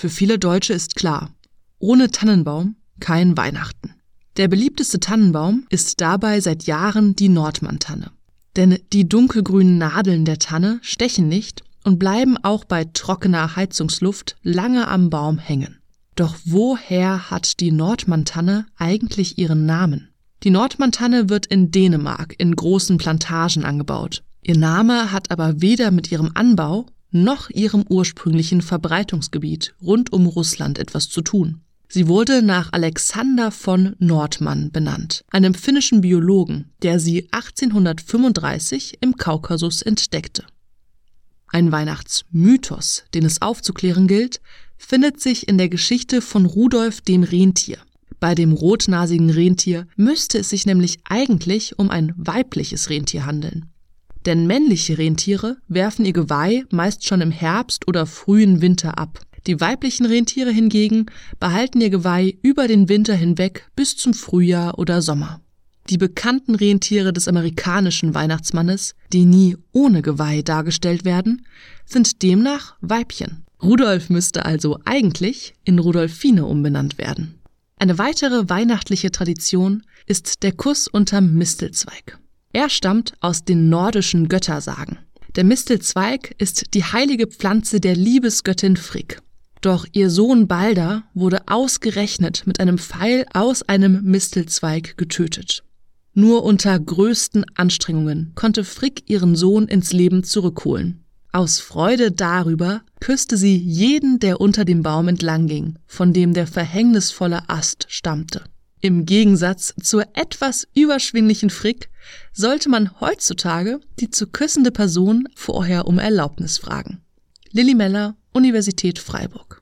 Für viele Deutsche ist klar, ohne Tannenbaum kein Weihnachten. Der beliebteste Tannenbaum ist dabei seit Jahren die Nordmann-Tanne. Denn die dunkelgrünen Nadeln der Tanne stechen nicht und bleiben auch bei trockener Heizungsluft lange am Baum hängen. Doch woher hat die Nordmann-Tanne eigentlich ihren Namen? Die Nordmann-Tanne wird in Dänemark in großen Plantagen angebaut. Ihr Name hat aber weder mit ihrem Anbau noch ihrem ursprünglichen Verbreitungsgebiet rund um Russland etwas zu tun. Sie wurde nach Alexander von Nordmann benannt, einem finnischen Biologen, der sie 1835 im Kaukasus entdeckte. Ein Weihnachtsmythos, den es aufzuklären gilt, findet sich in der Geschichte von Rudolf dem Rentier. Bei dem rotnasigen Rentier müsste es sich nämlich eigentlich um ein weibliches Rentier handeln. Denn männliche Rentiere werfen ihr Geweih meist schon im Herbst oder frühen Winter ab. Die weiblichen Rentiere hingegen behalten ihr Geweih über den Winter hinweg bis zum Frühjahr oder Sommer. Die bekannten Rentiere des amerikanischen Weihnachtsmannes, die nie ohne Geweih dargestellt werden, sind demnach Weibchen. Rudolf müsste also eigentlich in Rudolfine umbenannt werden. Eine weitere weihnachtliche Tradition ist der Kuss unterm Mistelzweig. Er stammt aus den nordischen Göttersagen. Der Mistelzweig ist die heilige Pflanze der Liebesgöttin Frigg. Doch ihr Sohn Balder wurde ausgerechnet mit einem Pfeil aus einem Mistelzweig getötet. Nur unter größten Anstrengungen konnte Frigg ihren Sohn ins Leben zurückholen. Aus Freude darüber küsste sie jeden, der unter dem Baum entlang ging, von dem der verhängnisvolle Ast stammte. Im Gegensatz zur etwas überschwinglichen Frick sollte man heutzutage die zu küssende Person vorher um Erlaubnis fragen. Lilly Meller, Universität Freiburg.